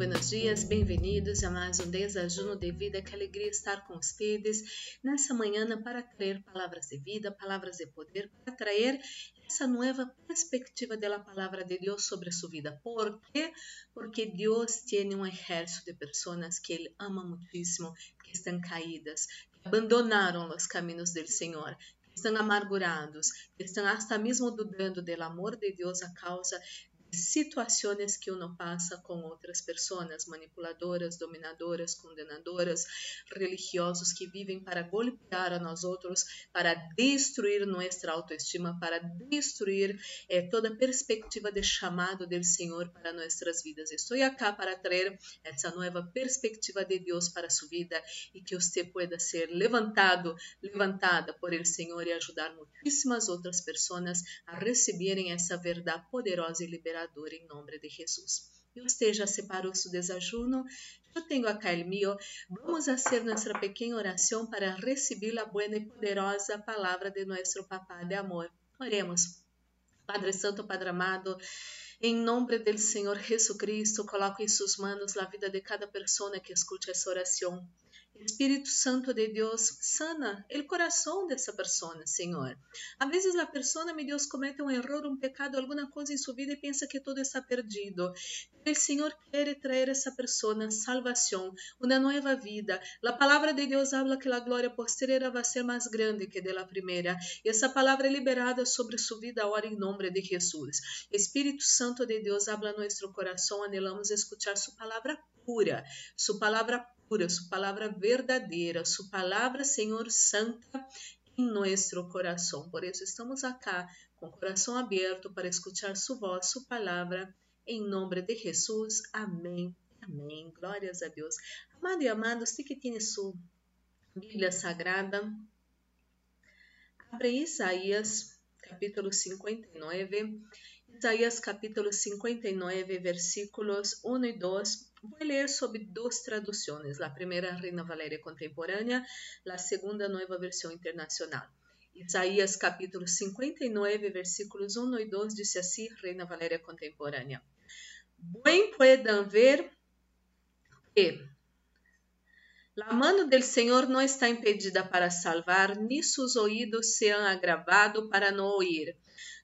buenos dias, bem-vindos a mais um desajuno de vida. Que alegria estar com vocês nessa manhã para trazer palavras de vida, palavras de poder, para trazer essa nova perspectiva da palavra de Deus sobre a sua vida. Por quê? Porque Deus tem um exército de pessoas que Ele ama muitíssimo, que estão caídas, que abandonaram os caminhos do Senhor, estão amargurados, que estão hasta mesmo dudando do amor de Deus a causa situações que uno passa com outras pessoas manipuladoras, dominadoras, condenadoras, religiosos que vivem para golpear a nós outros, para destruir nossa autoestima, para destruir eh, toda perspectiva de chamado do Senhor para nossas vidas. Estou aqui para trazer essa nova perspectiva de Deus para sua vida e que você pueda ser levantado, levantada por el Senhor e ajudar muitíssimas outras pessoas a receberem essa verdade poderosa e liberadora liberador em nome de Jesus. E já separou seu desajuno? Eu tenho acá el mío. Vamos fazer nossa pequena oração para receber a boa e poderosa palavra de nosso Papá de amor. Oremos. Padre Santo, Padre amado, em nome do Senhor Jesus Cristo, coloco em suas mãos a vida de cada pessoa que escute essa oração. Espírito Santo de Deus sana o coração dessa pessoa, Senhor. A vezes a pessoa, meu Deus, comete um erro, um pecado, alguma coisa em sua vida e pensa que tudo está perdido. O Senhor quer trazer a essa pessoa salvação, uma nova vida. A palavra de Deus habla que a glória posterior vai ser mais grande que la primeira. E essa palavra é liberada sobre sua vida agora em nome de Jesus. Espírito Santo de Deus habla nosso coração, anelamos escuchar sua palavra pura, palavra pura, sua palavra verdadeira, sua palavra, Senhor, santa em nosso coração. Por isso estamos aqui com o coração aberto para escutar sua voz, sua palavra, em nome de Jesus. Amém. Amém. Glórias a Deus. Amado e amado, você que tem sua Bíblia Sagrada, abre Isaías, capítulo 59. Isaías capítulo 59, versículos 1 e 2 Vou ler sobre duas traduções. A primeira, Reina Valéria Contemporânea, a segunda, Nova Versão Internacional. Isaías capítulo 59, versículos 1 e 2 diz assim, Reina Valéria Contemporânea. Bem puedan ver que a mano del Senhor não está impedida para salvar, ni sus oídos se han agravado para não oír.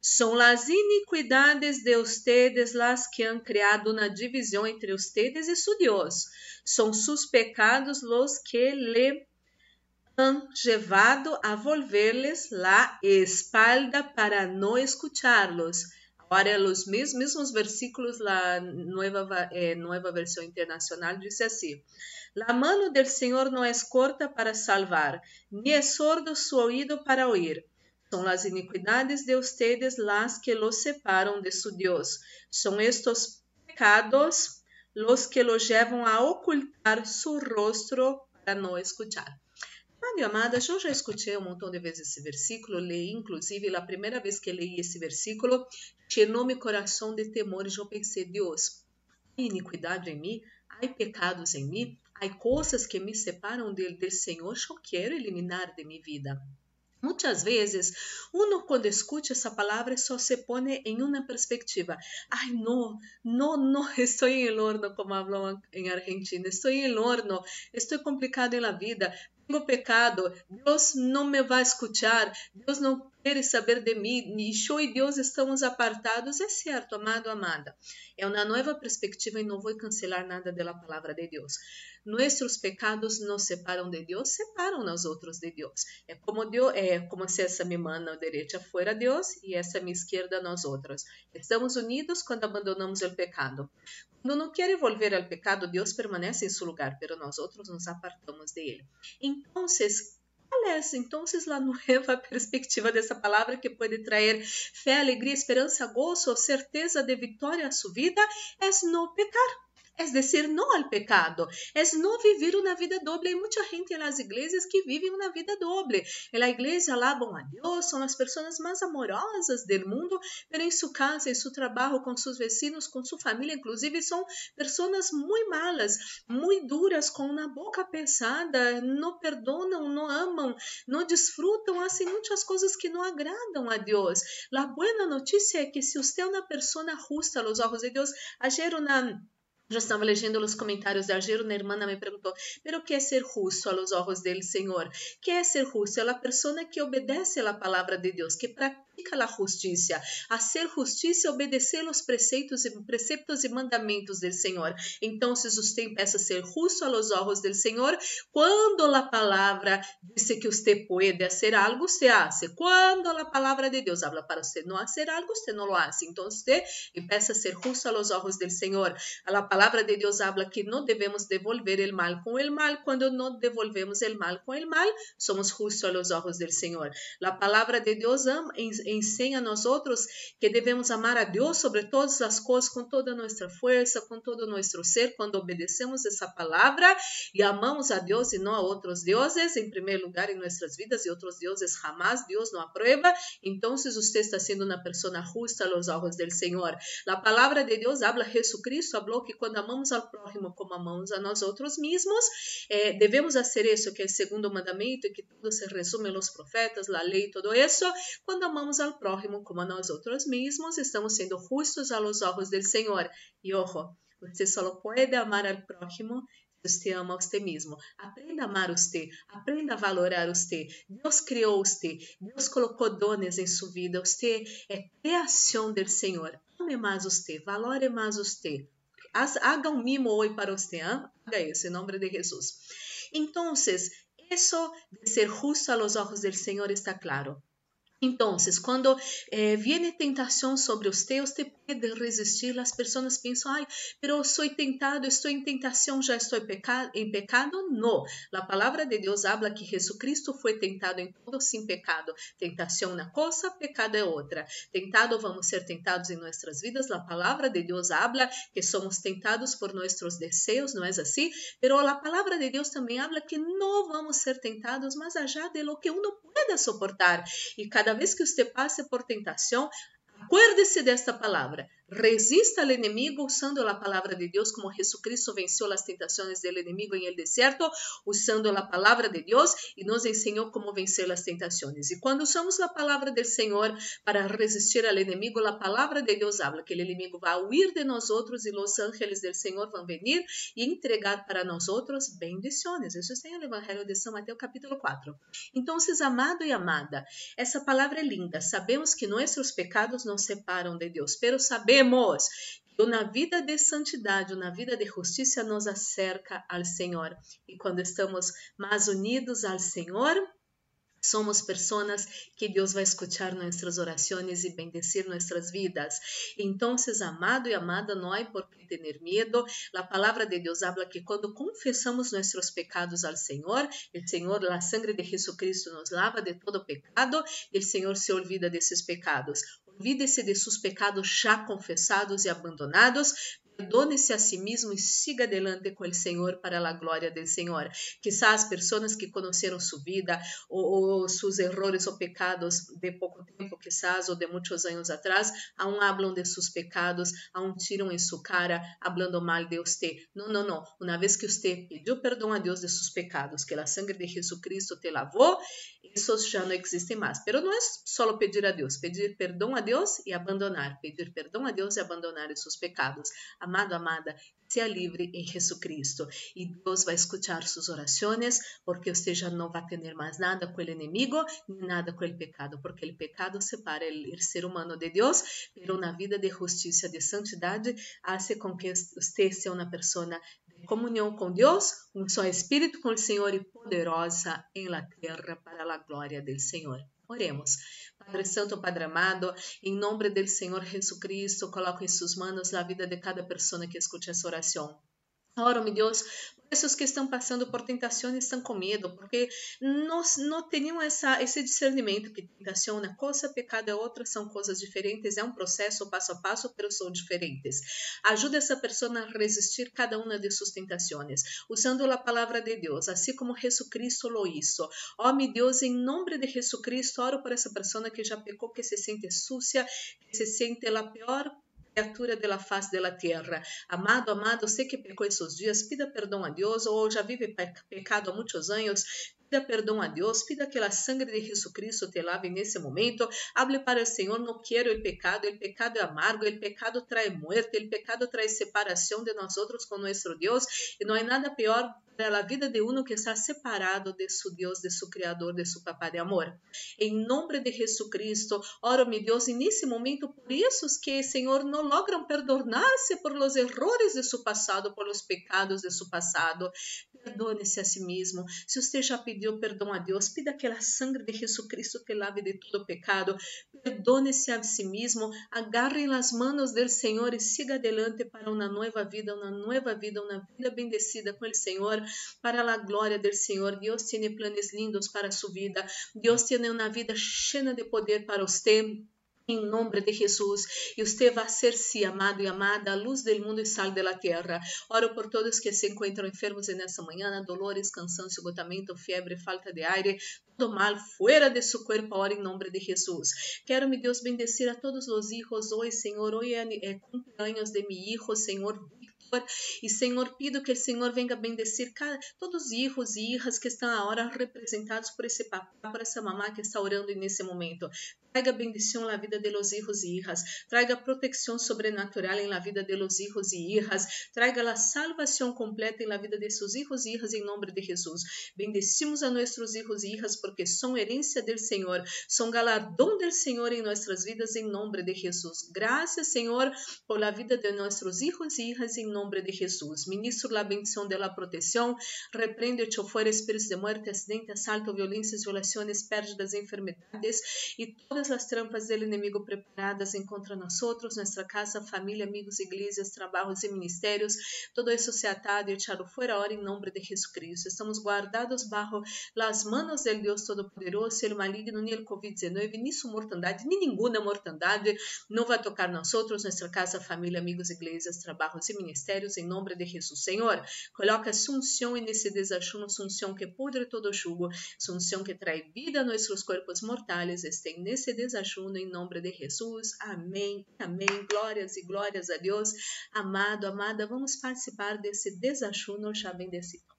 São las iniquidades de ustedes las que han creado una divisão entre ustedes e su Dios. São sus pecados los que le han llevado a volverles la espalda para no escucharlos. Agora, os mesmos versículos, la nueva, eh, nueva versão internacional diz assim: La mano del Senhor não é corta para salvar, ni é sordo su oído para oír. São las iniquidades de ustedes las que los separam de su Dios. São estos pecados los que los llevam a ocultar su rostro para não escuchar. Amado amada, eu já escutei um montão de vezes esse versículo, li inclusive a primeira vez que li esse versículo, llenou meu coração de temor e eu pensei, Deus, há iniquidade em mim? Há pecados em mim? Há coisas que me separam do, do Senhor? Eu quero eliminar de minha vida. Muitas vezes, uno quando escuta essa palavra só se põe em uma perspectiva. Ai, não, não, não, estou em el horno, como falam em Argentina, estou em el horno, complicado na vida, tenho pecado, Deus não me vai escutar, Deus não quer saber de mim, e eu e Deus estamos apartados. É certo, amado, amada. É uma nova perspectiva e não vou cancelar nada da palavra de Deus. Nossos pecados nos separam de Deus, separam nós outros de Deus. É como Deus, é como se essa minha mão direita fora Deus e essa minha esquerda nós outros. Estamos unidos quando abandonamos o pecado. Quando não quer volver ao pecado, Deus permanece em seu lugar, pero nós outros nos apartamos dele. Então, qual é então a nova perspectiva dessa palavra que pode trazer fé, alegria, esperança, gozo, certeza de vitória à sua vida? É não pecar es decir, no al pecado, es no vivir una vida doble. Hay mucha gente en las iglesias que viven una vida doble. En la iglesia alaban a Dios, son las personas más amorosas del mundo, pero en su casa, en su trabajo, con sus vecinos, con su familia, inclusive, son personas muy malas, muy duras, con una boca pesada, no perdonan, no aman, no disfrutam, hacen muchas cosas que no agradam a Dios. La buena noticia es que si usted es una persona justa a los ojos de Dios, ayer una Eu estava lendo os comentários de ayer, uma irmã me perguntou, pero que é ser justo a los ojos Senhor? Que é ser justo? É a pessoa que obedece a palavra de Deus, que pratica a justiça. A ser justiça é obedecer os preceitos e preceptos e mandamentos del Senhor. Então, se você empieza a ser justo a los del Senhor, quando a palavra diz que você pode fazer algo, você hace. Quando a palavra de Deus habla para você não fazer algo, você não lo hace. Então, você empieza a ser justo a los del Senhor. A palavra de Deus habla que não devemos devolver o mal com o mal. Quando não devolvemos o mal com o mal, somos justos a los ojos del Senhor. A palavra de Deus ensina a nós outros que devemos amar a Deus sobre todas as coisas, com toda a nossa força, com todo o nosso ser. Quando obedecemos essa palavra e amamos a Deus e não a outros deuses, em primeiro lugar em nossas vidas e outros deuses jamás Deus não aprueba, então você está sendo uma pessoa justa a los ojos del Senhor. A palavra de Deus habla, Jesus Cristo falou que quando amamos ao próximo como amamos a nós outros mesmos, eh, devemos fazer isso, que é o segundo mandamento, que tudo se resume nos profetas, a lei, tudo isso. Quando amamos ao próximo como a nós outros mesmos, estamos sendo justos a los ojos del Senhor. E ojo, você só pode amar ao próximo você ama você mesmo. Aprenda a amar você, aprenda a valorar você. Deus criou você, Deus colocou dones em sua vida. Você é criação do Senhor. Ame mais você, valore mais você. Haga um mimo hoje para você, hein? haga isso, em nome de Jesus. Então, isso de ser justo a los ojos del Senhor está claro. Então, quando eh, viene tentação sobre você, você pode resistir. As pessoas pensam, ai, pero sou tentado, estou em tentação, já estou em pecado. Não. A palavra de Deus habla que Jesucristo foi tentado em todo sem pecado. Tentação na coisa, pecado é outra. Tentado, vamos ser tentados em nossas vidas. A palavra de Deus habla que somos tentados por nossos desejos, não é assim? Pero a palavra de Deus também habla que não vamos ser tentados mais allá de lo que uno pueda suportar. E cada vez que você passe por tentação, acuerde-se desta palavra. Resista al enemigo usando la palabra de Dios como Jesucristo venció las tentaciones del enemigo en el desierto usando la palabra de Dios y nos enseñó cómo vencer las tentaciones. Y cuando usamos la palabra del Señor para resistir al enemigo, la palabra de Dios habla que el enemigo va a huir de nosotros y los ángeles del Señor van a venir y entregar para nosotros bendiciones. Eso está en el Evangelio de San Mateo capítulo 4. Entonces, amado y amada, essa palavra é linda. Sabemos que nossos pecados nos separam de Deus, pero sabemos sabemos que uma vida de santidade, uma vida de justiça nos acerca ao Senhor. E quando estamos mais unidos ao Senhor, Somos pessoas que Deus vai escutar nossas orações e bendecir nossas vidas. Então, amado e amada, não por que ter medo. A palavra de Deus habla que quando confessamos nossos pecados ao Senhor, o Senhor, a sangre de Jesucristo nos lava de todo pecado e o Senhor se olvida desses pecados. Olvide-se de seus pecados já confessados e abandonados, Perdone-se a si mesmo e siga adelante com o Senhor para a glória do Senhor. Quizás pessoas que conheceram sua vida ou, seus erros ou pecados de pouco tempo, quizás, ou de muitos anos atrás, aún hablam de seus pecados, aún tiram em sua cara, hablando mal de você. Não, não, não. Uma vez que você pediu perdão a Deus de seus pecados, que a sangre de Jesucristo te lavou, esses já não existem mais. Pero não é só pedir a Deus, pedir perdão a Deus e abandonar, pedir perdão a Deus e abandonar seus pecados. Amado, amada, seja livre em Jesus Cristo e Deus vai escutar suas orações, porque você já não vai ter mais nada com o inimigo, nem nada com o pecado, porque o pecado separa o ser humano de Deus, pero na vida de justiça, de santidade, hace com que você seja uma pessoa comunhão com Deus, um só espírito com o Senhor e poderosa em la terra para a glória do Senhor. Oremos. Padre Santo, Padre amado, em nome do Senhor Jesus Cristo, coloco em suas mãos a vida de cada pessoa que escute essa oração. Oro, meu Deus, pessoas que estão passando por tentações estão com medo, porque não, teriam essa, esse discernimento que tentação é coisa, pecado é outra, são coisas diferentes, é um processo passo a passo, mas são diferentes. Ajuda essa pessoa a resistir cada uma de suas tentações, usando a palavra de Deus, assim como Jesus Cristo lo hizo. Oh, meu Deus, em nome de Jesus Cristo, oro por essa pessoa que já pecou, que se sente sucia, que se sente a pior criatura de faz de la tierra. Amado, amado, sei que pecou esses dias, pida perdão a Deus, ou já vive pecado há muitos anos, pida perdão a Deus, pida que a sangre de Jesucristo te lave nesse momento. Hable para o Senhor, não quero o pecado, o pecado é amargo, o pecado traz muerte, o pecado traz separação de nós outros com nosso Deus, e não há nada pior para vida de uno que está separado de su Deus, de su Criador, de su Papá de amor. Em nome de Jesucristo, oro, meu Deus, nesse momento, por isso que, Senhor, não logram perdonar-se por los errores de su passado, por los pecados de su passado. Perdone-se a si mesmo. Se você já pediu perdão a Deus, pida que a sangre de Jesucristo te lave de todo pecado. Perdone-se a si mesmo. Agarre as manos do Senhor e siga adelante para uma nova vida, uma nova vida, uma vida bendecida com o Senhor para a glória do Senhor. Deus tem planos lindos para sua vida. Deus tem uma vida cheia de poder para você. Em nome de Jesus, e você vai ser, sim, amado e amada, luz do mundo e sal da terra. Oro por todos que se encontram enfermos nessa manhã, dolores, cansaço, esgotamento, febre, falta de aire, todo mal fuera de seu corpo, ora em nome de Jesus. Quero, meu Deus, bendecer a todos os hijos hoje, Senhor. Hoje é, é cumpleaños de meu hijo, Senhor e Senhor, pido que o Senhor venha bendecir cada, todos os hijos e hijas que estão agora representados por esse papá, por essa mamá que está orando nesse momento. Traiga bendição na vida de los hijos e hijas. Traiga proteção sobrenatural em la vida de los hijos e hijas. Traiga a salvação completa em la vida de seus hijos e hijas em nome de Jesus. Bendecimos a nossos hijos e hijas porque são herência do Senhor, são galardão do Senhor em nossas vidas em nome de Jesus. Graças, Senhor, por la vida de nossos hijos e hijas em nome de Jesus. Ministro la bendição de la proteção. Repreende o chofer espíritos de muerte, acidente, assalto, violências, violações, pérdidas, enfermidades e todas todas as trampas do inimigo preparadas contra nós outros, nossa casa, família, amigos, igrejas, trabalhos e ministérios, todo isso se atado e echado fora agora em nome de Jesucristo. Estamos guardados bajo las manos del Deus Todo-Poderoso, el maligno, nem o Covid-19, nem sua mortandade, nem nenhuma mortandade não vai tocar nós outros, nossa casa, família, amigos, igrejas, trabalhos e em nome de Jesus. Senhor, coloca sunção nesse desachuno, sunção que pudre todo jugo, sunção que traz vida a nossos corpos mortais, este nesse desajuno em nome de Jesus. Amém, amém. Glórias e glórias a Deus. Amado, amada, vamos participar desse desajuno já bendecido.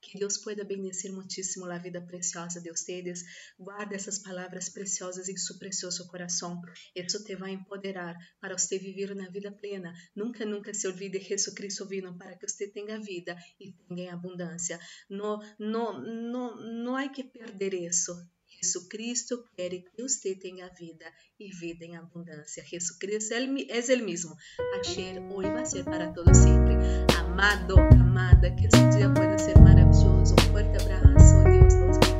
Que Deus pueda bendecir muitíssimo a vida preciosa de vocês. Guarde essas palavras preciosas em seu precioso coração. Isso te vai empoderar para você viver na vida plena. Nunca, nunca se olvide Jesus Cristo vino para que você tenha vida e tenha abundância. Não, não, não, não há que perder isso. Jesus Cristo quer que você tenha vida e vida em abundância. Jesucristo é es é ele mesmo. hoy va vai ser para todos sempre Amado, amada, que esse dia possa ser maravilhoso. Um forte abraço, Deus nos bendiga.